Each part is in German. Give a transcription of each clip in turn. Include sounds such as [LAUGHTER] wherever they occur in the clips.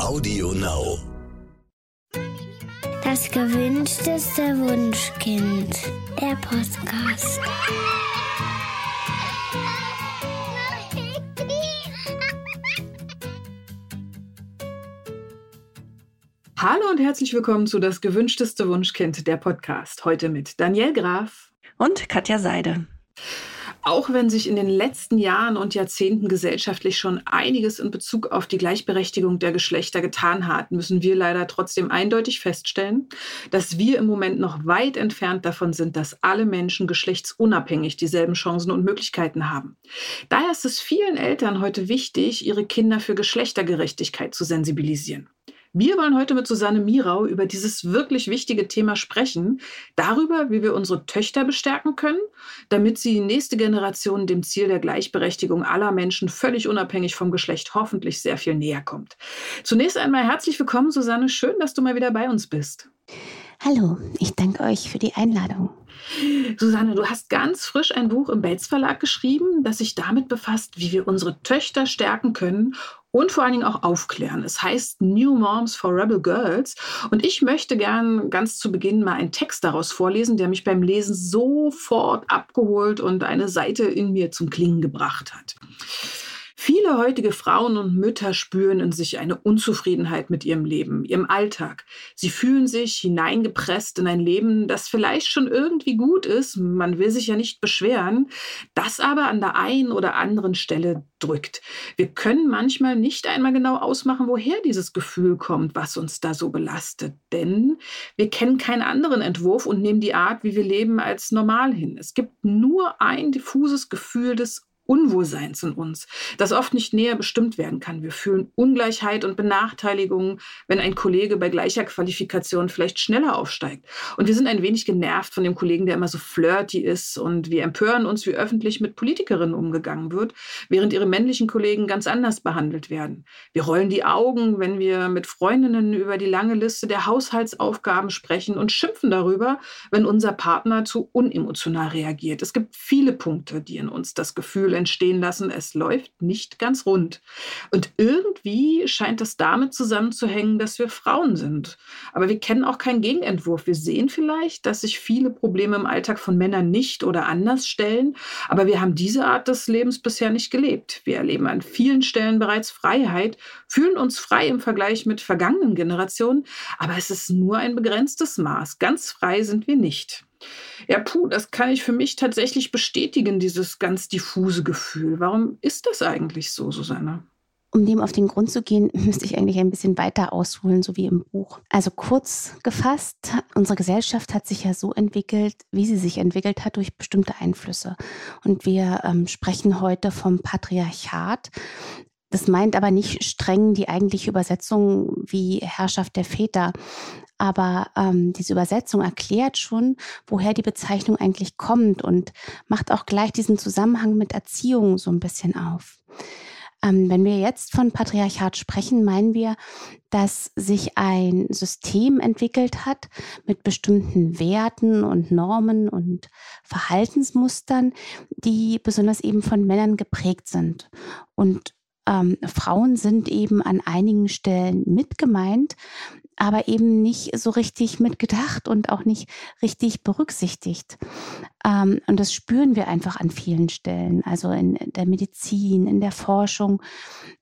Audio Now. Das gewünschteste Wunschkind. Der Podcast. Hallo und herzlich willkommen zu Das gewünschteste Wunschkind, der Podcast. Heute mit Daniel Graf und Katja Seide. Auch wenn sich in den letzten Jahren und Jahrzehnten gesellschaftlich schon einiges in Bezug auf die Gleichberechtigung der Geschlechter getan hat, müssen wir leider trotzdem eindeutig feststellen, dass wir im Moment noch weit entfernt davon sind, dass alle Menschen geschlechtsunabhängig dieselben Chancen und Möglichkeiten haben. Daher ist es vielen Eltern heute wichtig, ihre Kinder für Geschlechtergerechtigkeit zu sensibilisieren. Wir wollen heute mit Susanne Mirau über dieses wirklich wichtige Thema sprechen, darüber, wie wir unsere Töchter bestärken können, damit sie die nächste Generation dem Ziel der Gleichberechtigung aller Menschen völlig unabhängig vom Geschlecht hoffentlich sehr viel näher kommt. Zunächst einmal herzlich willkommen, Susanne. Schön, dass du mal wieder bei uns bist. Hallo, ich danke euch für die Einladung. Susanne, du hast ganz frisch ein Buch im Bates Verlag geschrieben, das sich damit befasst, wie wir unsere Töchter stärken können und vor allen Dingen auch aufklären. Es heißt New Moms for Rebel Girls und ich möchte gern ganz zu Beginn mal einen Text daraus vorlesen, der mich beim Lesen sofort abgeholt und eine Seite in mir zum Klingen gebracht hat. Viele heutige Frauen und Mütter spüren in sich eine Unzufriedenheit mit ihrem Leben, ihrem Alltag. Sie fühlen sich hineingepresst in ein Leben, das vielleicht schon irgendwie gut ist, man will sich ja nicht beschweren, das aber an der einen oder anderen Stelle drückt. Wir können manchmal nicht einmal genau ausmachen, woher dieses Gefühl kommt, was uns da so belastet, denn wir kennen keinen anderen Entwurf und nehmen die Art, wie wir leben, als normal hin. Es gibt nur ein diffuses Gefühl des Unwohlseins in uns, das oft nicht näher bestimmt werden kann. Wir fühlen Ungleichheit und Benachteiligung, wenn ein Kollege bei gleicher Qualifikation vielleicht schneller aufsteigt. Und wir sind ein wenig genervt von dem Kollegen, der immer so flirty ist. Und wir empören uns, wie öffentlich mit Politikerinnen umgegangen wird, während ihre männlichen Kollegen ganz anders behandelt werden. Wir rollen die Augen, wenn wir mit Freundinnen über die lange Liste der Haushaltsaufgaben sprechen und schimpfen darüber, wenn unser Partner zu unemotional reagiert. Es gibt viele Punkte, die in uns das Gefühl entstehen lassen, es läuft nicht ganz rund. Und irgendwie scheint es damit zusammenzухängen, dass wir Frauen sind. Aber wir kennen auch keinen Gegenentwurf. Wir sehen vielleicht, dass sich viele Probleme im Alltag von Männern nicht oder anders stellen, aber wir haben diese Art des Lebens bisher nicht gelebt. Wir erleben an vielen Stellen bereits Freiheit, fühlen uns frei im Vergleich mit vergangenen Generationen, aber es ist nur ein begrenztes Maß. Ganz frei sind wir nicht. Ja, puh, das kann ich für mich tatsächlich bestätigen, dieses ganz diffuse Gefühl. Warum ist das eigentlich so, Susanne? Um dem auf den Grund zu gehen, [LAUGHS] müsste ich eigentlich ein bisschen weiter ausholen, so wie im Buch. Also kurz gefasst, unsere Gesellschaft hat sich ja so entwickelt, wie sie sich entwickelt hat, durch bestimmte Einflüsse. Und wir ähm, sprechen heute vom Patriarchat. Das meint aber nicht streng die eigentliche Übersetzung wie Herrschaft der Väter. Aber ähm, diese Übersetzung erklärt schon, woher die Bezeichnung eigentlich kommt und macht auch gleich diesen Zusammenhang mit Erziehung so ein bisschen auf. Ähm, wenn wir jetzt von Patriarchat sprechen, meinen wir, dass sich ein System entwickelt hat mit bestimmten Werten und Normen und Verhaltensmustern, die besonders eben von Männern geprägt sind. Und ähm, Frauen sind eben an einigen Stellen mitgemeint, aber eben nicht so richtig mitgedacht und auch nicht richtig berücksichtigt. Ähm, und das spüren wir einfach an vielen Stellen, also in der Medizin, in der Forschung,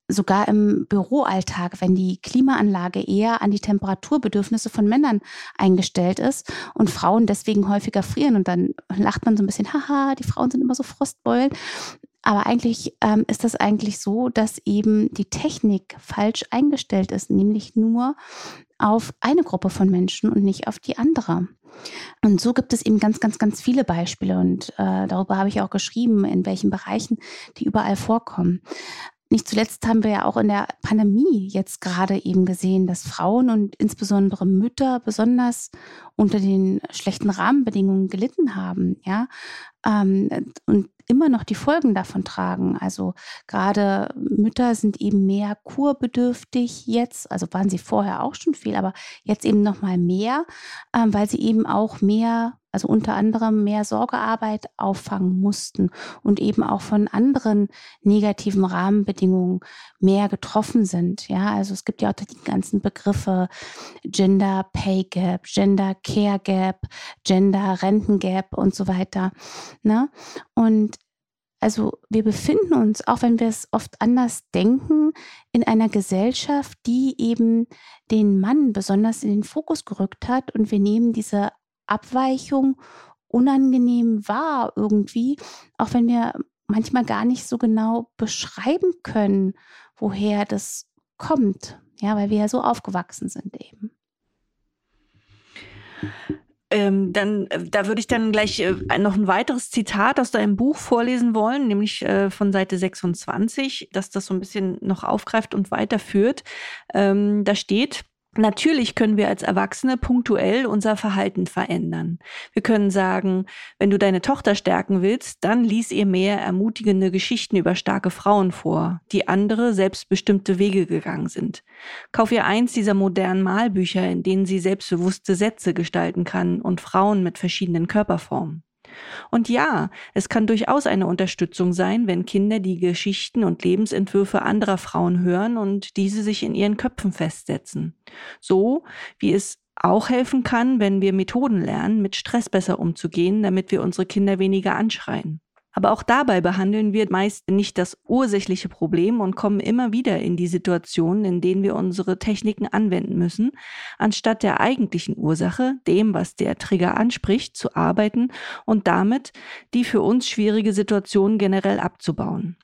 sogar im Büroalltag, wenn die Klimaanlage eher an die Temperaturbedürfnisse von Männern eingestellt ist und Frauen deswegen häufiger frieren. Und dann lacht man so ein bisschen, haha, die Frauen sind immer so Frostbeulen. Aber eigentlich ähm, ist das eigentlich so, dass eben die Technik falsch eingestellt ist, nämlich nur auf eine Gruppe von Menschen und nicht auf die andere. Und so gibt es eben ganz, ganz, ganz viele Beispiele und äh, darüber habe ich auch geschrieben, in welchen Bereichen die überall vorkommen. Nicht zuletzt haben wir ja auch in der Pandemie jetzt gerade eben gesehen, dass Frauen und insbesondere Mütter besonders unter den schlechten Rahmenbedingungen gelitten haben, ja, ähm, und immer noch die Folgen davon tragen. Also gerade Mütter sind eben mehr kurbedürftig jetzt, also waren sie vorher auch schon viel, aber jetzt eben noch mal mehr, ähm, weil sie eben auch mehr also unter anderem mehr Sorgearbeit auffangen mussten und eben auch von anderen negativen Rahmenbedingungen mehr getroffen sind. Ja, also es gibt ja auch die ganzen Begriffe Gender Pay Gap, Gender Care Gap, Gender Renten Gap und so weiter. Ne? Und also wir befinden uns, auch wenn wir es oft anders denken, in einer Gesellschaft, die eben den Mann besonders in den Fokus gerückt hat und wir nehmen diese Abweichung unangenehm wahr irgendwie, auch wenn wir manchmal gar nicht so genau beschreiben können, woher das kommt, ja, weil wir ja so aufgewachsen sind eben. Ähm, dann, äh, da würde ich dann gleich äh, noch ein weiteres Zitat aus deinem Buch vorlesen wollen, nämlich äh, von Seite 26, dass das so ein bisschen noch aufgreift und weiterführt. Ähm, da steht, Natürlich können wir als Erwachsene punktuell unser Verhalten verändern. Wir können sagen, wenn du deine Tochter stärken willst, dann lies ihr mehr ermutigende Geschichten über starke Frauen vor, die andere selbstbestimmte Wege gegangen sind. Kauf ihr eins dieser modernen Malbücher, in denen sie selbstbewusste Sätze gestalten kann und Frauen mit verschiedenen Körperformen. Und ja, es kann durchaus eine Unterstützung sein, wenn Kinder die Geschichten und Lebensentwürfe anderer Frauen hören und diese sich in ihren Köpfen festsetzen. So wie es auch helfen kann, wenn wir Methoden lernen, mit Stress besser umzugehen, damit wir unsere Kinder weniger anschreien. Aber auch dabei behandeln wir meist nicht das ursächliche Problem und kommen immer wieder in die Situationen, in denen wir unsere Techniken anwenden müssen, anstatt der eigentlichen Ursache, dem, was der Trigger anspricht, zu arbeiten und damit die für uns schwierige Situation generell abzubauen.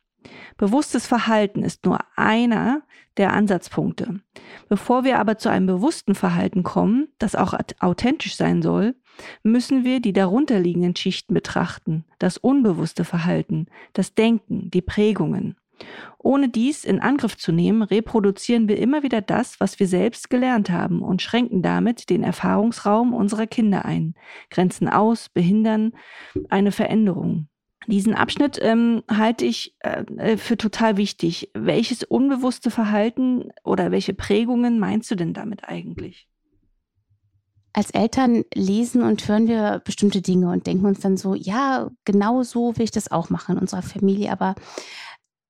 Bewusstes Verhalten ist nur einer der Ansatzpunkte. Bevor wir aber zu einem bewussten Verhalten kommen, das auch authentisch sein soll, müssen wir die darunterliegenden Schichten betrachten, das unbewusste Verhalten, das Denken, die Prägungen. Ohne dies in Angriff zu nehmen, reproduzieren wir immer wieder das, was wir selbst gelernt haben und schränken damit den Erfahrungsraum unserer Kinder ein, grenzen aus, behindern eine Veränderung. Diesen Abschnitt ähm, halte ich äh, äh für total wichtig. Welches unbewusste Verhalten oder welche Prägungen meinst du denn damit eigentlich? als Eltern lesen und hören wir bestimmte Dinge und denken uns dann so, ja, genau so will ich das auch machen in unserer Familie. Aber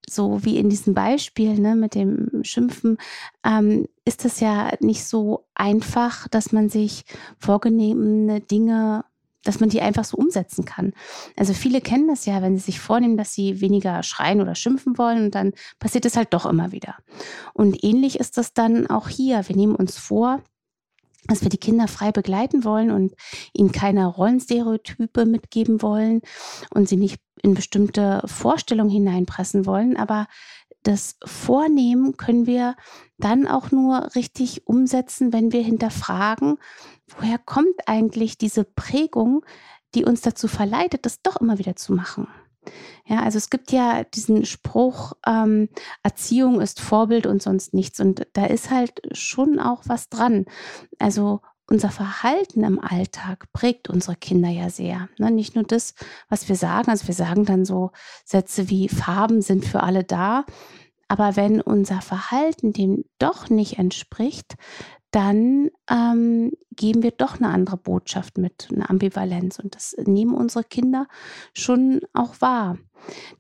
so wie in diesem Beispiel ne, mit dem Schimpfen, ähm, ist es ja nicht so einfach, dass man sich vorgenommene Dinge dass man die einfach so umsetzen kann. Also viele kennen das ja, wenn sie sich vornehmen, dass sie weniger schreien oder schimpfen wollen und dann passiert es halt doch immer wieder. Und ähnlich ist das dann auch hier. Wir nehmen uns vor, dass wir die Kinder frei begleiten wollen und ihnen keine Rollenstereotype mitgeben wollen und sie nicht in bestimmte Vorstellungen hineinpressen wollen. Aber das Vornehmen können wir dann auch nur richtig umsetzen, wenn wir hinterfragen, woher kommt eigentlich diese Prägung, die uns dazu verleitet, das doch immer wieder zu machen. Ja, also es gibt ja diesen Spruch, ähm, Erziehung ist Vorbild und sonst nichts. Und da ist halt schon auch was dran. Also unser Verhalten im Alltag prägt unsere Kinder ja sehr. Ne? Nicht nur das, was wir sagen. Also wir sagen dann so Sätze wie Farben sind für alle da. Aber wenn unser Verhalten dem doch nicht entspricht, dann ähm, geben wir doch eine andere Botschaft mit, eine Ambivalenz. Und das nehmen unsere Kinder schon auch wahr.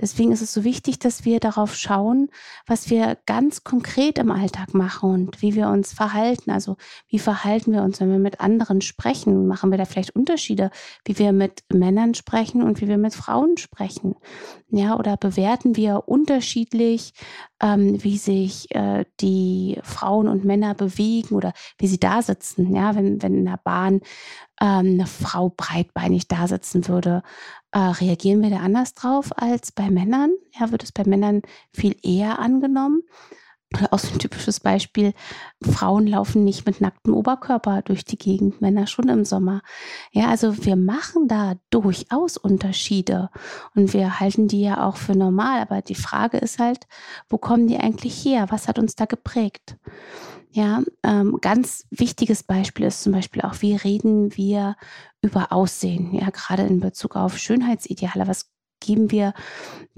Deswegen ist es so wichtig, dass wir darauf schauen, was wir ganz konkret im Alltag machen und wie wir uns verhalten. Also wie verhalten wir uns, wenn wir mit anderen sprechen? Machen wir da vielleicht Unterschiede, wie wir mit Männern sprechen und wie wir mit Frauen sprechen? Ja, oder bewerten wir unterschiedlich, ähm, wie sich äh, die Frauen und Männer bewegen oder wie sie da sitzen? Ja, wenn, wenn in der Bahn ähm, eine Frau breitbeinig da sitzen würde, äh, reagieren wir da anders drauf als bei Männern? Ja, wird es bei Männern viel eher angenommen? Oder auch so ein typisches Beispiel, Frauen laufen nicht mit nacktem Oberkörper durch die Gegend, Männer schon im Sommer. Ja, also wir machen da durchaus Unterschiede und wir halten die ja auch für normal. Aber die Frage ist halt, wo kommen die eigentlich her? Was hat uns da geprägt? Ja, ähm, ganz wichtiges Beispiel ist zum Beispiel auch, wie reden wir über Aussehen, ja, gerade in Bezug auf Schönheitsideale. Was geben wir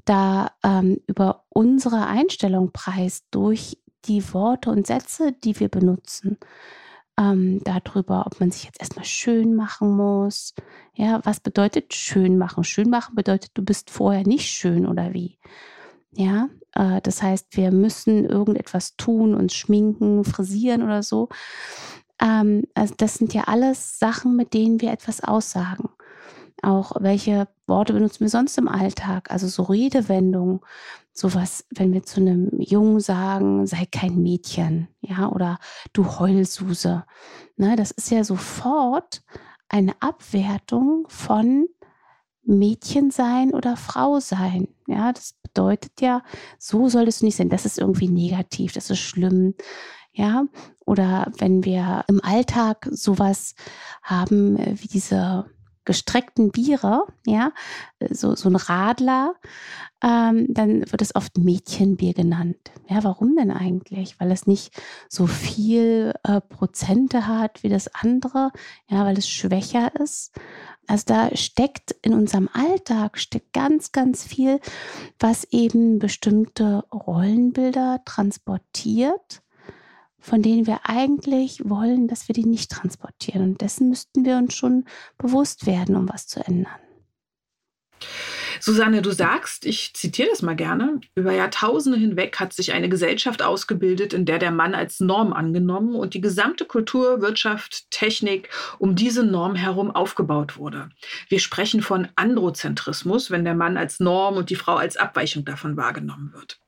da ähm, über unsere Einstellung preis durch die Worte und Sätze, die wir benutzen? ähm, darüber, ob man sich jetzt erstmal schön machen muss. Ja, was bedeutet schön machen? Schön machen bedeutet, du bist vorher nicht schön oder wie? Ja, äh, das heißt, wir müssen irgendetwas tun, uns schminken, frisieren oder so. Ähm, also das sind ja alles Sachen, mit denen wir etwas aussagen. Auch welche Worte benutzen wir sonst im Alltag? Also so Redewendungen, sowas, wenn wir zu einem Jungen sagen, sei kein Mädchen, ja, oder du Heulsuse. Ne, das ist ja sofort eine Abwertung von Mädchen sein oder Frau sein. Ja, das bedeutet ja, so solltest du nicht sein. Das ist irgendwie negativ, das ist schlimm. Ja, oder wenn wir im Alltag sowas haben äh, wie diese gestreckten Biere, ja, so, so ein Radler, ähm, dann wird es oft Mädchenbier genannt. Ja, warum denn eigentlich? Weil es nicht so viel äh, Prozente hat wie das andere, ja, weil es schwächer ist. Also da steckt in unserem Alltag steckt ganz, ganz viel, was eben bestimmte Rollenbilder transportiert, von denen wir eigentlich wollen, dass wir die nicht transportieren. Und dessen müssten wir uns schon bewusst werden, um was zu ändern. Susanne, du sagst, ich zitiere das mal gerne, über Jahrtausende hinweg hat sich eine Gesellschaft ausgebildet, in der der Mann als Norm angenommen und die gesamte Kultur, Wirtschaft, Technik um diese Norm herum aufgebaut wurde. Wir sprechen von Androzentrismus, wenn der Mann als Norm und die Frau als Abweichung davon wahrgenommen wird.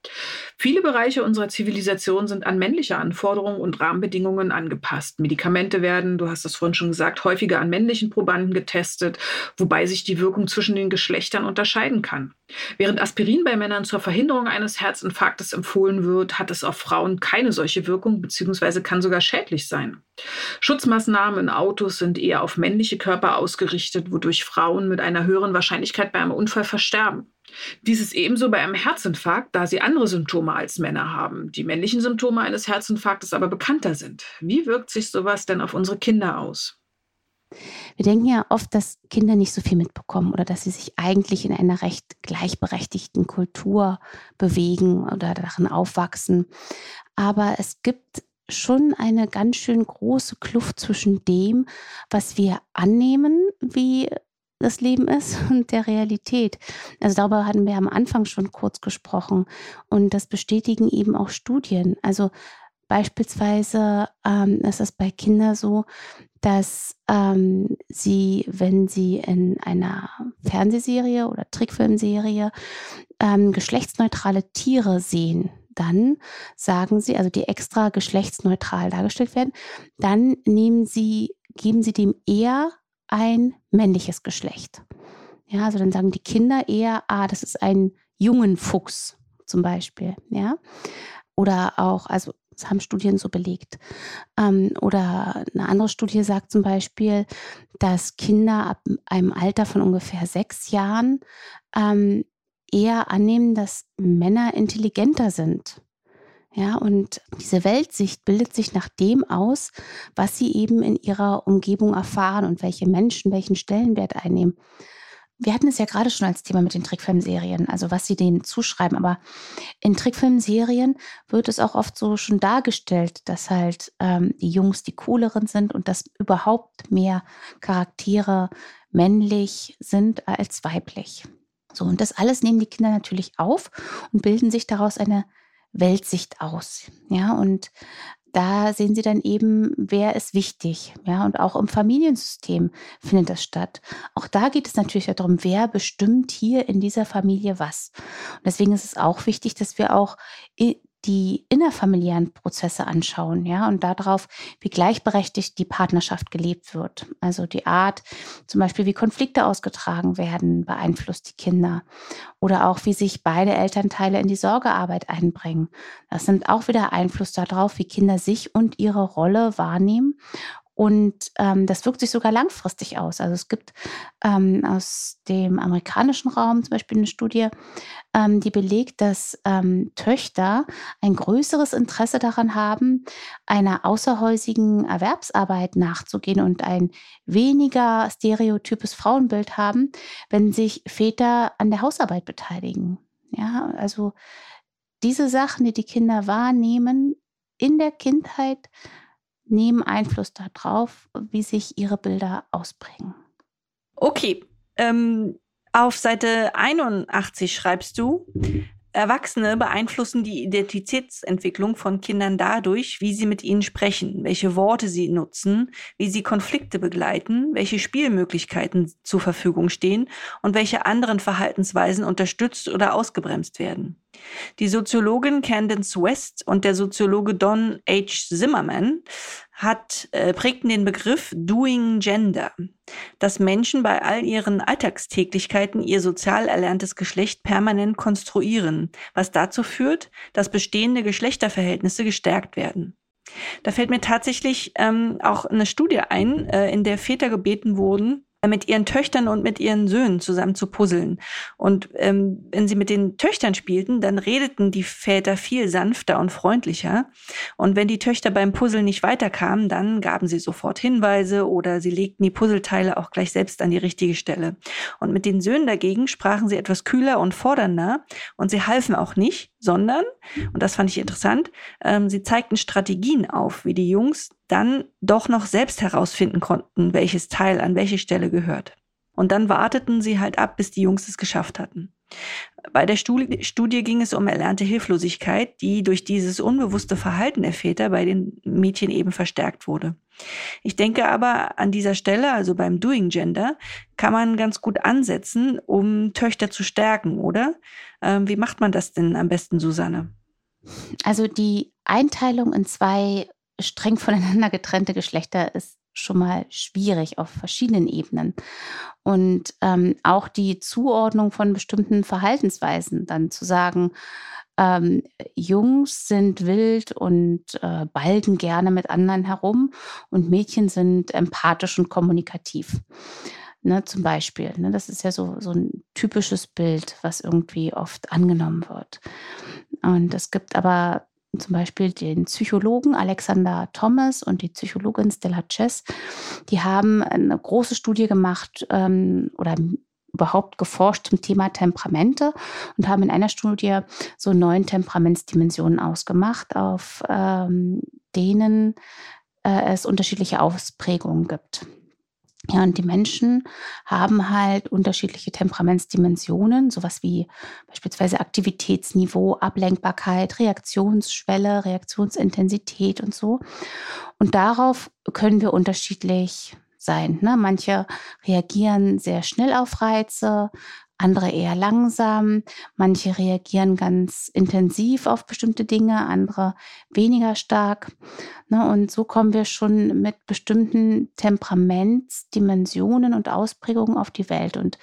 Viele Bereiche unserer Zivilisation sind an männliche Anforderungen und Rahmenbedingungen angepasst. Medikamente werden, du hast es vorhin schon gesagt, häufiger an männlichen Probanden getestet, wobei sich die Wirkung zwischen den Geschlechtern unterscheiden kann. Während Aspirin bei Männern zur Verhinderung eines Herzinfarktes empfohlen wird, hat es auf Frauen keine solche Wirkung bzw. kann sogar schädlich sein. Schutzmaßnahmen in Autos sind eher auf männliche Körper ausgerichtet, wodurch Frauen mit einer höheren Wahrscheinlichkeit bei einem Unfall versterben. Dies ist ebenso bei einem Herzinfarkt, da sie andere Symptome als Männer haben, die männlichen Symptome eines Herzinfarktes aber bekannter sind. Wie wirkt sich sowas denn auf unsere Kinder aus? Wir denken ja oft, dass Kinder nicht so viel mitbekommen oder dass sie sich eigentlich in einer recht gleichberechtigten Kultur bewegen oder darin aufwachsen. Aber es gibt schon eine ganz schön große Kluft zwischen dem, was wir annehmen, wie das Leben ist [LAUGHS] und der Realität. Also darüber hatten wir am Anfang schon kurz gesprochen und das bestätigen eben auch Studien. Also beispielsweise ähm, ist es bei Kindern so, dass ähm, sie, wenn sie in einer Fernsehserie oder Trickfilmserie ähm, geschlechtsneutrale Tiere sehen, dann sagen sie, also die extra geschlechtsneutral dargestellt werden, dann nehmen sie, geben sie dem eher ein männliches Geschlecht. Ja, also dann sagen die Kinder eher, ah, das ist ein jungen Fuchs zum Beispiel, ja. Oder auch, also das haben Studien so belegt. Ähm, oder eine andere Studie sagt zum Beispiel, dass Kinder ab einem Alter von ungefähr sechs Jahren ähm, eher annehmen, dass Männer intelligenter sind. Ja, und diese Weltsicht bildet sich nach dem aus, was sie eben in ihrer Umgebung erfahren und welche Menschen welchen Stellenwert einnehmen. Wir hatten es ja gerade schon als Thema mit den Trickfilmserien, also was sie denen zuschreiben. Aber in Trickfilmserien wird es auch oft so schon dargestellt, dass halt ähm, die Jungs die cooleren sind und dass überhaupt mehr Charaktere männlich sind als weiblich. So, und das alles nehmen die Kinder natürlich auf und bilden sich daraus eine Weltsicht aus. Ja, und da sehen Sie dann eben, wer ist wichtig. Ja, und auch im Familiensystem findet das statt. Auch da geht es natürlich darum, wer bestimmt hier in dieser Familie was. Und deswegen ist es auch wichtig, dass wir auch die innerfamiliären Prozesse anschauen, ja, und darauf, wie gleichberechtigt die Partnerschaft gelebt wird. Also die Art, zum Beispiel, wie Konflikte ausgetragen werden, beeinflusst die Kinder. Oder auch, wie sich beide Elternteile in die Sorgearbeit einbringen. Das nimmt auch wieder Einfluss darauf, wie Kinder sich und ihre Rolle wahrnehmen und ähm, das wirkt sich sogar langfristig aus. Also es gibt ähm, aus dem amerikanischen Raum zum Beispiel eine Studie, ähm, die belegt, dass ähm, Töchter ein größeres Interesse daran haben, einer außerhäusigen Erwerbsarbeit nachzugehen und ein weniger stereotypes Frauenbild haben, wenn sich Väter an der Hausarbeit beteiligen. Ja, also diese Sachen, die die Kinder wahrnehmen in der Kindheit, nehmen Einfluss darauf, wie sich ihre Bilder ausprägen. Okay. Ähm, auf Seite 81 schreibst du, Erwachsene beeinflussen die Identitätsentwicklung von Kindern dadurch, wie sie mit ihnen sprechen, welche Worte sie nutzen, wie sie Konflikte begleiten, welche Spielmöglichkeiten zur Verfügung stehen und welche anderen Verhaltensweisen unterstützt oder ausgebremst werden. Die Soziologin Candace West und der Soziologe Don H. Zimmerman hat, äh, prägten den Begriff Doing Gender, dass Menschen bei all ihren Alltagstäglichkeiten ihr sozial erlerntes Geschlecht permanent konstruieren, was dazu führt, dass bestehende Geschlechterverhältnisse gestärkt werden. Da fällt mir tatsächlich ähm, auch eine Studie ein, äh, in der Väter gebeten wurden, mit ihren Töchtern und mit ihren Söhnen zusammen zu puzzeln. Und ähm, wenn sie mit den Töchtern spielten, dann redeten die Väter viel sanfter und freundlicher. Und wenn die Töchter beim Puzzeln nicht weiterkamen, dann gaben sie sofort Hinweise oder sie legten die Puzzleteile auch gleich selbst an die richtige Stelle. Und mit den Söhnen dagegen sprachen sie etwas kühler und fordernder und sie halfen auch nicht, sondern, und das fand ich interessant, ähm, sie zeigten Strategien auf, wie die Jungs dann doch noch selbst herausfinden konnten, welches Teil an welche Stelle gehört. Und dann warteten sie halt ab, bis die Jungs es geschafft hatten. Bei der Studie ging es um erlernte Hilflosigkeit, die durch dieses unbewusste Verhalten der Väter bei den Mädchen eben verstärkt wurde. Ich denke aber an dieser Stelle, also beim Doing Gender, kann man ganz gut ansetzen, um Töchter zu stärken, oder? Ähm, wie macht man das denn am besten, Susanne? Also die Einteilung in zwei streng voneinander getrennte Geschlechter ist schon mal schwierig auf verschiedenen Ebenen. Und ähm, auch die Zuordnung von bestimmten Verhaltensweisen, dann zu sagen, ähm, Jungs sind wild und äh, balgen gerne mit anderen herum und Mädchen sind empathisch und kommunikativ. Ne, zum Beispiel. Ne, das ist ja so, so ein typisches Bild, was irgendwie oft angenommen wird. Und es gibt aber zum Beispiel den Psychologen Alexander Thomas und die Psychologin Stella Chess, die haben eine große Studie gemacht ähm, oder überhaupt geforscht zum Thema Temperamente und haben in einer Studie so neun Temperamentsdimensionen ausgemacht, auf ähm, denen äh, es unterschiedliche Ausprägungen gibt. Ja, und die Menschen haben halt unterschiedliche Temperamentsdimensionen, sowas wie beispielsweise Aktivitätsniveau, Ablenkbarkeit, Reaktionsschwelle, Reaktionsintensität und so. Und darauf können wir unterschiedlich sein. Ne? Manche reagieren sehr schnell auf Reize, andere eher langsam, manche reagieren ganz intensiv auf bestimmte Dinge, andere weniger stark. Ne, und so kommen wir schon mit bestimmten Temperamentsdimensionen und Ausprägungen auf die Welt. Und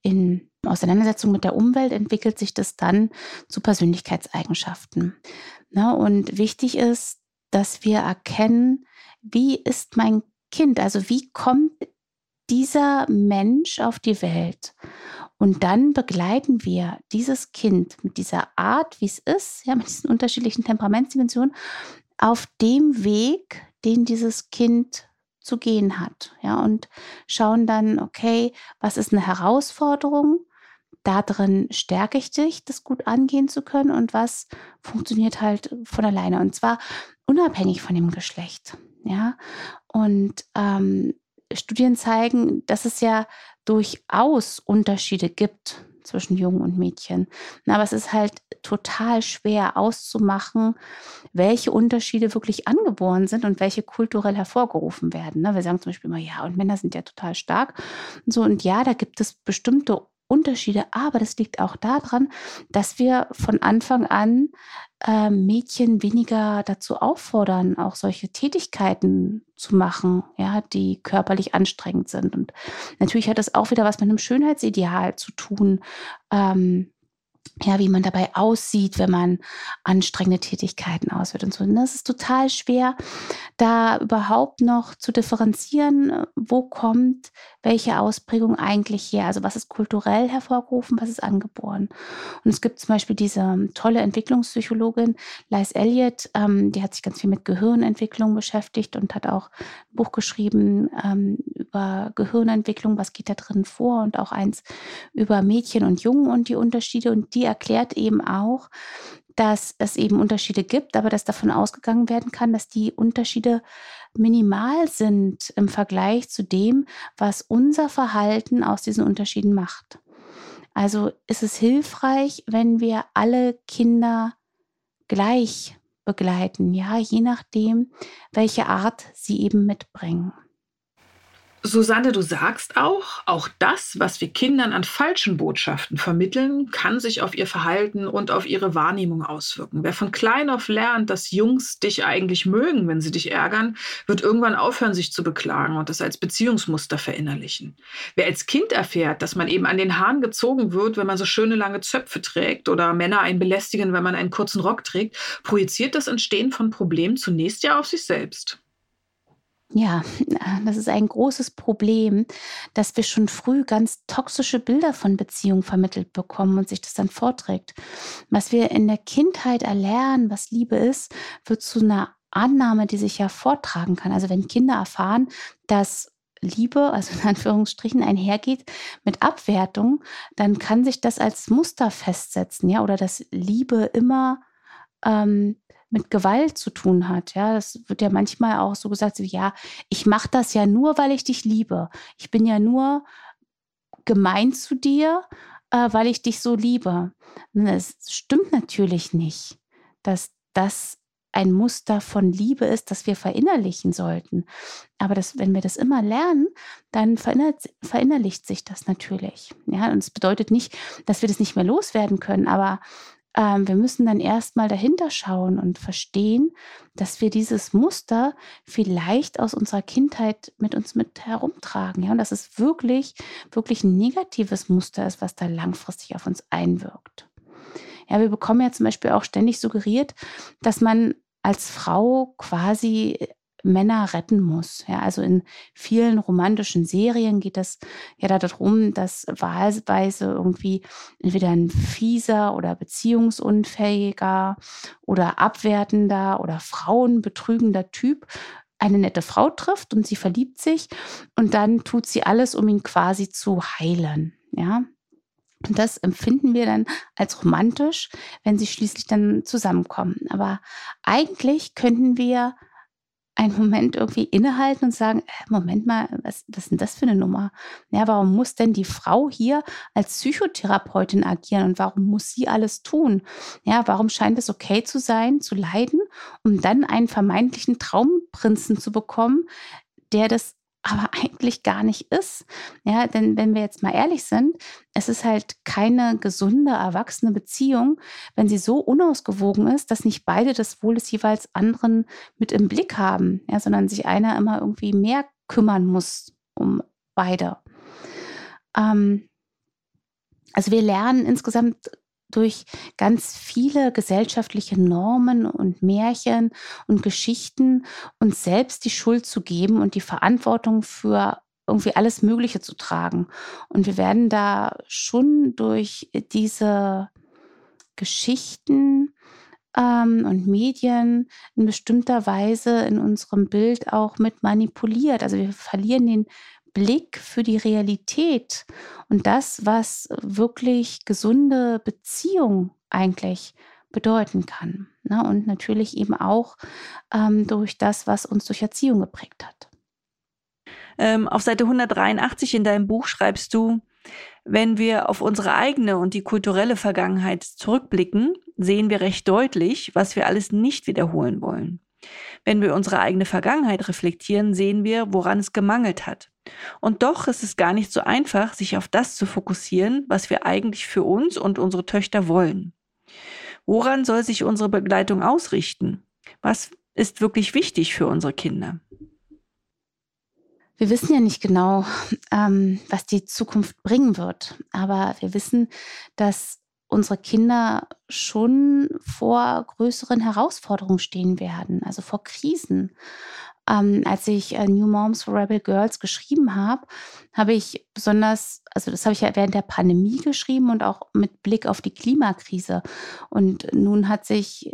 in Auseinandersetzung mit der Umwelt entwickelt sich das dann zu Persönlichkeitseigenschaften. Ne, und wichtig ist, dass wir erkennen, wie ist mein Kind, also wie kommt dieser Mensch auf die Welt? Und dann begleiten wir dieses Kind mit dieser Art, wie es ist, ja, mit diesen unterschiedlichen Temperamentsdimensionen, auf dem Weg, den dieses Kind zu gehen hat. Ja, und schauen dann, okay, was ist eine Herausforderung? Da drin stärke ich dich, das gut angehen zu können und was funktioniert halt von alleine. Und zwar unabhängig von dem Geschlecht. Ja, und ähm, Studien zeigen, dass es ja durchaus Unterschiede gibt zwischen Jungen und Mädchen. Aber es ist halt total schwer auszumachen, welche Unterschiede wirklich angeboren sind und welche kulturell hervorgerufen werden. Ne? Wir sagen zum Beispiel immer, ja, und Männer sind ja total stark. So, und ja, da gibt es bestimmte Unterschiede, aber das liegt auch daran, dass wir von Anfang an äh, Mädchen weniger dazu auffordern, auch solche Tätigkeiten zu machen, ja, die körperlich anstrengend sind. Und natürlich hat das auch wieder was mit einem Schönheitsideal zu tun. Ähm, ja, wie man dabei aussieht, wenn man anstrengende Tätigkeiten ausführt und so. Und das ist total schwer, da überhaupt noch zu differenzieren, wo kommt welche Ausprägung eigentlich her. Also was ist kulturell hervorgerufen, was ist angeboren. Und es gibt zum Beispiel diese tolle Entwicklungspsychologin Liz Elliott, ähm, die hat sich ganz viel mit Gehirnentwicklung beschäftigt und hat auch ein Buch geschrieben ähm, über Gehirnentwicklung, was geht da drin vor und auch eins über Mädchen und Jungen und die Unterschiede. Und die erklärt eben auch, dass es eben Unterschiede gibt, aber dass davon ausgegangen werden kann, dass die Unterschiede minimal sind im Vergleich zu dem, was unser Verhalten aus diesen Unterschieden macht. Also ist es hilfreich, wenn wir alle Kinder gleich begleiten, ja, je nachdem, welche Art sie eben mitbringen. Susanne, du sagst auch, auch das, was wir Kindern an falschen Botschaften vermitteln, kann sich auf ihr Verhalten und auf ihre Wahrnehmung auswirken. Wer von klein auf lernt, dass Jungs dich eigentlich mögen, wenn sie dich ärgern, wird irgendwann aufhören, sich zu beklagen und das als Beziehungsmuster verinnerlichen. Wer als Kind erfährt, dass man eben an den Haaren gezogen wird, wenn man so schöne lange Zöpfe trägt oder Männer einen belästigen, wenn man einen kurzen Rock trägt, projiziert das Entstehen von Problemen zunächst ja auf sich selbst. Ja, das ist ein großes Problem, dass wir schon früh ganz toxische Bilder von Beziehungen vermittelt bekommen und sich das dann vorträgt. Was wir in der Kindheit erlernen, was Liebe ist, wird zu einer Annahme, die sich ja vortragen kann. Also wenn Kinder erfahren, dass Liebe, also in Anführungsstrichen, einhergeht mit Abwertung, dann kann sich das als Muster festsetzen, ja, oder dass Liebe immer ähm, mit Gewalt zu tun hat. Ja, das wird ja manchmal auch so gesagt, so, ja, ich mache das ja nur, weil ich dich liebe. Ich bin ja nur gemein zu dir, äh, weil ich dich so liebe. Das stimmt natürlich nicht, dass das ein Muster von Liebe ist, das wir verinnerlichen sollten. Aber das, wenn wir das immer lernen, dann verinnerlicht sich das natürlich. Ja, und es bedeutet nicht, dass wir das nicht mehr loswerden können, aber wir müssen dann erstmal dahinter schauen und verstehen, dass wir dieses Muster vielleicht aus unserer Kindheit mit uns mit herumtragen. Ja? Und dass es wirklich, wirklich ein negatives Muster ist, was da langfristig auf uns einwirkt. Ja, wir bekommen ja zum Beispiel auch ständig suggeriert, dass man als Frau quasi Männer retten muss. Ja, also in vielen romantischen Serien geht es ja darum, dass wahlweise irgendwie entweder ein fieser oder beziehungsunfähiger oder abwertender oder frauenbetrügender Typ eine nette Frau trifft und sie verliebt sich und dann tut sie alles, um ihn quasi zu heilen. Ja, und das empfinden wir dann als romantisch, wenn sie schließlich dann zusammenkommen. Aber eigentlich könnten wir einen Moment irgendwie innehalten und sagen, äh, Moment mal, was, was ist denn das für eine Nummer? Ja, warum muss denn die Frau hier als Psychotherapeutin agieren und warum muss sie alles tun? Ja, warum scheint es okay zu sein, zu leiden, um dann einen vermeintlichen Traumprinzen zu bekommen, der das aber [LAUGHS] eigentlich gar nicht ist. Ja, denn wenn wir jetzt mal ehrlich sind, es ist halt keine gesunde, erwachsene Beziehung, wenn sie so unausgewogen ist, dass nicht beide das Wohl des jeweils anderen mit im Blick haben, ja, sondern sich einer immer irgendwie mehr kümmern muss um beide. Ähm, also wir lernen insgesamt durch ganz viele gesellschaftliche Normen und Märchen und Geschichten uns selbst die Schuld zu geben und die Verantwortung für irgendwie alles Mögliche zu tragen. Und wir werden da schon durch diese Geschichten ähm, und Medien in bestimmter Weise in unserem Bild auch mit manipuliert. Also wir verlieren den Blick für die Realität und das, was wirklich gesunde Beziehung eigentlich bedeuten kann. Ne? Und natürlich eben auch ähm, durch das, was uns durch Erziehung geprägt hat. Ähm, auf Seite 183 in deinem Buch schreibst du, wenn wir auf unsere eigene und die kulturelle Vergangenheit zurückblicken, sehen wir recht deutlich, was wir alles nicht wiederholen wollen. Wenn wir unsere eigene Vergangenheit reflektieren, sehen wir, woran es gemangelt hat. Und doch ist es gar nicht so einfach, sich auf das zu fokussieren, was wir eigentlich für uns und unsere Töchter wollen. Woran soll sich unsere Begleitung ausrichten? Was ist wirklich wichtig für unsere Kinder? Wir wissen ja nicht genau, ähm, was die Zukunft bringen wird, aber wir wissen, dass unsere Kinder schon vor größeren Herausforderungen stehen werden, also vor Krisen. Ähm, als ich äh, New Moms for Rebel Girls geschrieben habe, habe ich besonders, also das habe ich ja während der Pandemie geschrieben und auch mit Blick auf die Klimakrise. Und nun hat sich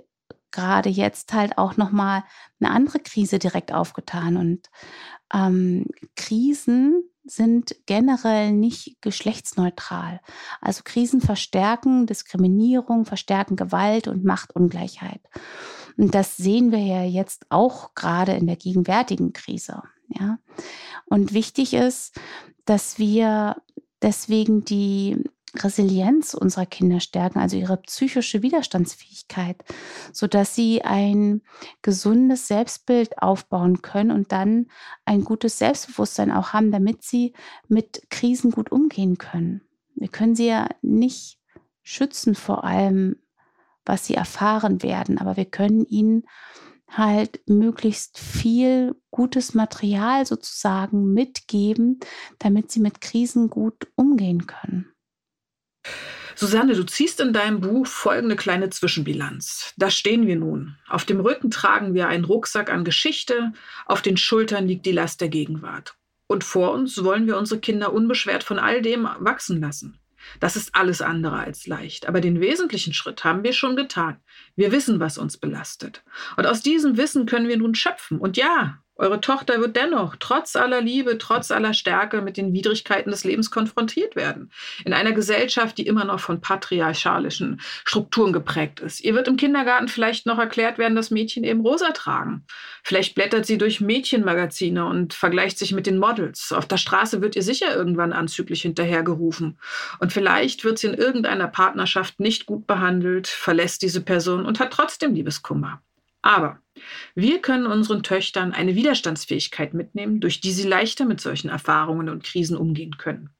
gerade jetzt halt auch noch mal eine andere Krise direkt aufgetan und ähm, Krisen sind generell nicht geschlechtsneutral. Also Krisen verstärken Diskriminierung, verstärken Gewalt und Machtungleichheit. Und das sehen wir ja jetzt auch gerade in der gegenwärtigen Krise. Ja. Und wichtig ist, dass wir deswegen die Resilienz unserer Kinder stärken, also ihre psychische Widerstandsfähigkeit, sodass sie ein gesundes Selbstbild aufbauen können und dann ein gutes Selbstbewusstsein auch haben, damit sie mit Krisen gut umgehen können. Wir können sie ja nicht schützen vor allem, was sie erfahren werden, aber wir können ihnen halt möglichst viel gutes Material sozusagen mitgeben, damit sie mit Krisen gut umgehen können. Susanne, du ziehst in deinem Buch folgende kleine Zwischenbilanz. Da stehen wir nun. Auf dem Rücken tragen wir einen Rucksack an Geschichte, auf den Schultern liegt die Last der Gegenwart. Und vor uns wollen wir unsere Kinder unbeschwert von all dem wachsen lassen. Das ist alles andere als leicht. Aber den wesentlichen Schritt haben wir schon getan. Wir wissen, was uns belastet. Und aus diesem Wissen können wir nun schöpfen. Und ja, eure Tochter wird dennoch, trotz aller Liebe, trotz aller Stärke, mit den Widrigkeiten des Lebens konfrontiert werden. In einer Gesellschaft, die immer noch von patriarchalischen Strukturen geprägt ist. Ihr wird im Kindergarten vielleicht noch erklärt werden, dass Mädchen eben rosa tragen. Vielleicht blättert sie durch Mädchenmagazine und vergleicht sich mit den Models. Auf der Straße wird ihr sicher irgendwann anzüglich hinterhergerufen. Und vielleicht wird sie in irgendeiner Partnerschaft nicht gut behandelt, verlässt diese Person und hat trotzdem Liebeskummer. Aber wir können unseren Töchtern eine Widerstandsfähigkeit mitnehmen, durch die sie leichter mit solchen Erfahrungen und Krisen umgehen können.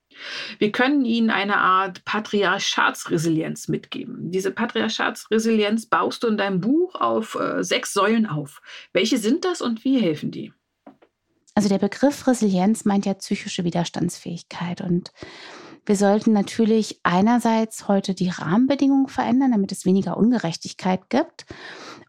Wir können ihnen eine Art Patriarchatsresilienz mitgeben. Diese Patriarchatsresilienz baust du in deinem Buch auf äh, sechs Säulen auf. Welche sind das und wie helfen die? Also der Begriff Resilienz meint ja psychische Widerstandsfähigkeit und wir sollten natürlich einerseits heute die Rahmenbedingungen verändern, damit es weniger Ungerechtigkeit gibt.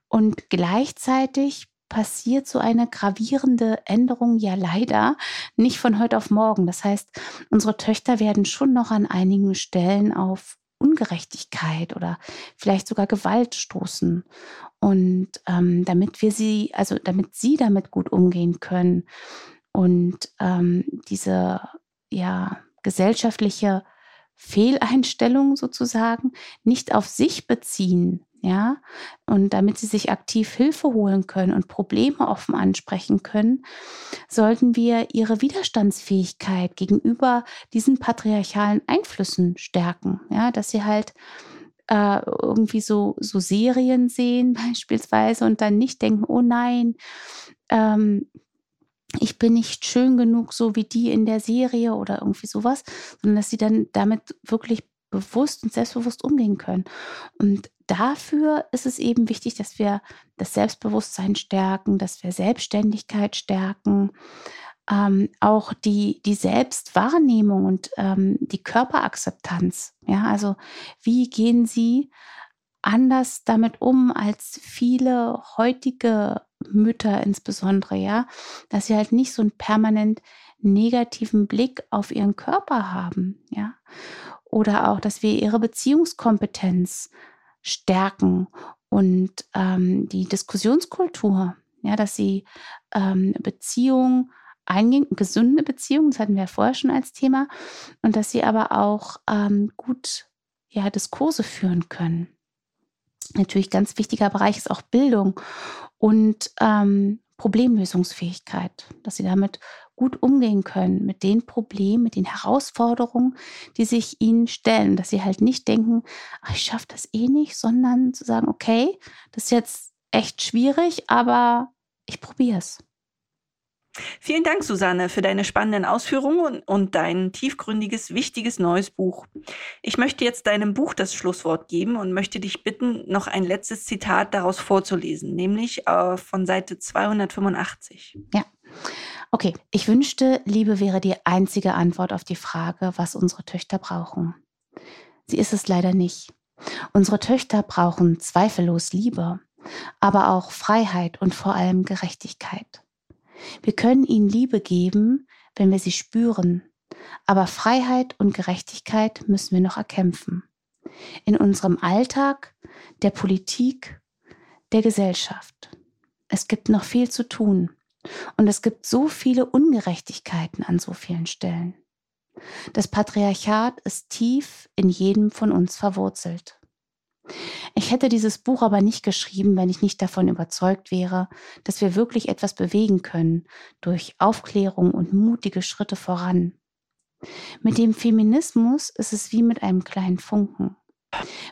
Und gleichzeitig passiert so eine gravierende Änderung ja leider nicht von heute auf morgen. Das heißt, unsere Töchter werden schon noch an einigen Stellen auf Ungerechtigkeit oder vielleicht sogar Gewalt stoßen. Und ähm, damit wir sie, also damit sie damit gut umgehen können und ähm, diese ja gesellschaftliche Fehleinstellung sozusagen nicht auf sich beziehen, ja, und damit sie sich aktiv Hilfe holen können und Probleme offen ansprechen können, sollten wir ihre Widerstandsfähigkeit gegenüber diesen patriarchalen Einflüssen stärken, ja, dass sie halt äh, irgendwie so, so Serien sehen [LAUGHS] beispielsweise und dann nicht denken, oh nein, ähm, ich bin nicht schön genug, so wie die in der Serie oder irgendwie sowas, sondern dass sie dann damit wirklich bewusst und selbstbewusst umgehen können. Und dafür ist es eben wichtig, dass wir das Selbstbewusstsein stärken, dass wir Selbstständigkeit stärken, ähm, auch die, die Selbstwahrnehmung und ähm, die Körperakzeptanz. Ja, also wie gehen Sie anders damit um als viele heutige Mütter insbesondere, ja, dass sie halt nicht so einen permanent negativen Blick auf ihren Körper haben, ja, oder auch, dass wir ihre Beziehungskompetenz stärken und ähm, die Diskussionskultur, ja, dass sie ähm, Beziehungen eingehen, gesunde Beziehungen, das hatten wir ja vorher schon als Thema, und dass sie aber auch ähm, gut ja, Diskurse führen können. Natürlich ganz wichtiger Bereich ist auch Bildung und ähm, Problemlösungsfähigkeit, dass sie damit gut umgehen können mit den Problemen, mit den Herausforderungen, die sich ihnen stellen, dass sie halt nicht denken, ach, ich schaffe das eh nicht, sondern zu sagen, okay, das ist jetzt echt schwierig, aber ich probiere es. Vielen Dank, Susanne, für deine spannenden Ausführungen und dein tiefgründiges, wichtiges neues Buch. Ich möchte jetzt deinem Buch das Schlusswort geben und möchte dich bitten, noch ein letztes Zitat daraus vorzulesen, nämlich äh, von Seite 285. Ja. Okay, ich wünschte, Liebe wäre die einzige Antwort auf die Frage, was unsere Töchter brauchen. Sie ist es leider nicht. Unsere Töchter brauchen zweifellos Liebe, aber auch Freiheit und vor allem Gerechtigkeit. Wir können ihnen Liebe geben, wenn wir sie spüren, aber Freiheit und Gerechtigkeit müssen wir noch erkämpfen. In unserem Alltag, der Politik, der Gesellschaft. Es gibt noch viel zu tun. Und es gibt so viele Ungerechtigkeiten an so vielen Stellen. Das Patriarchat ist tief in jedem von uns verwurzelt. Ich hätte dieses Buch aber nicht geschrieben, wenn ich nicht davon überzeugt wäre, dass wir wirklich etwas bewegen können durch Aufklärung und mutige Schritte voran. Mit dem Feminismus ist es wie mit einem kleinen Funken.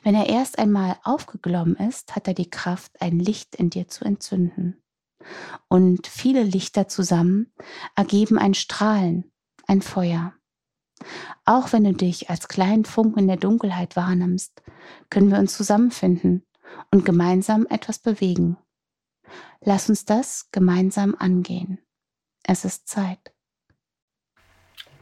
Wenn er erst einmal aufgeglommen ist, hat er die Kraft, ein Licht in dir zu entzünden. Und viele Lichter zusammen ergeben ein Strahlen, ein Feuer. Auch wenn du dich als kleinen Funken in der Dunkelheit wahrnimmst, können wir uns zusammenfinden und gemeinsam etwas bewegen. Lass uns das gemeinsam angehen. Es ist Zeit.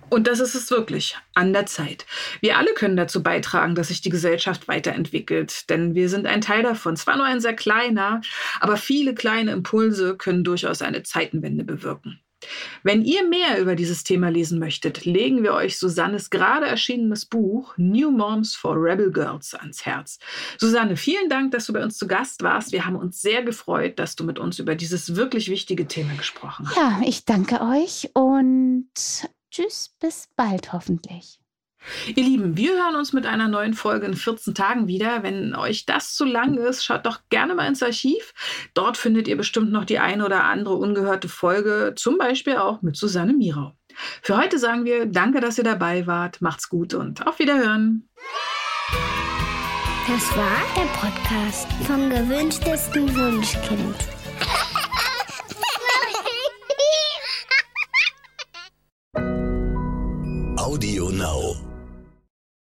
Und das ist es wirklich, an der Zeit. Wir alle können dazu beitragen, dass sich die Gesellschaft weiterentwickelt, denn wir sind ein Teil davon. Zwar nur ein sehr kleiner, aber viele kleine Impulse können durchaus eine Zeitenwende bewirken. Wenn ihr mehr über dieses Thema lesen möchtet, legen wir euch Susannes gerade erschienenes Buch New Moms for Rebel Girls ans Herz. Susanne, vielen Dank, dass du bei uns zu Gast warst. Wir haben uns sehr gefreut, dass du mit uns über dieses wirklich wichtige Thema gesprochen hast. Ja, ich danke euch und tschüss, bis bald hoffentlich. Ihr Lieben, wir hören uns mit einer neuen Folge in 14 Tagen wieder. Wenn euch das zu lang ist, schaut doch gerne mal ins Archiv. Dort findet ihr bestimmt noch die eine oder andere ungehörte Folge, zum Beispiel auch mit Susanne Mirau. Für heute sagen wir Danke, dass ihr dabei wart. Macht's gut und auf Wiederhören. Das war der Podcast vom gewünschtesten Wunschkind. [LAUGHS] Audio Now.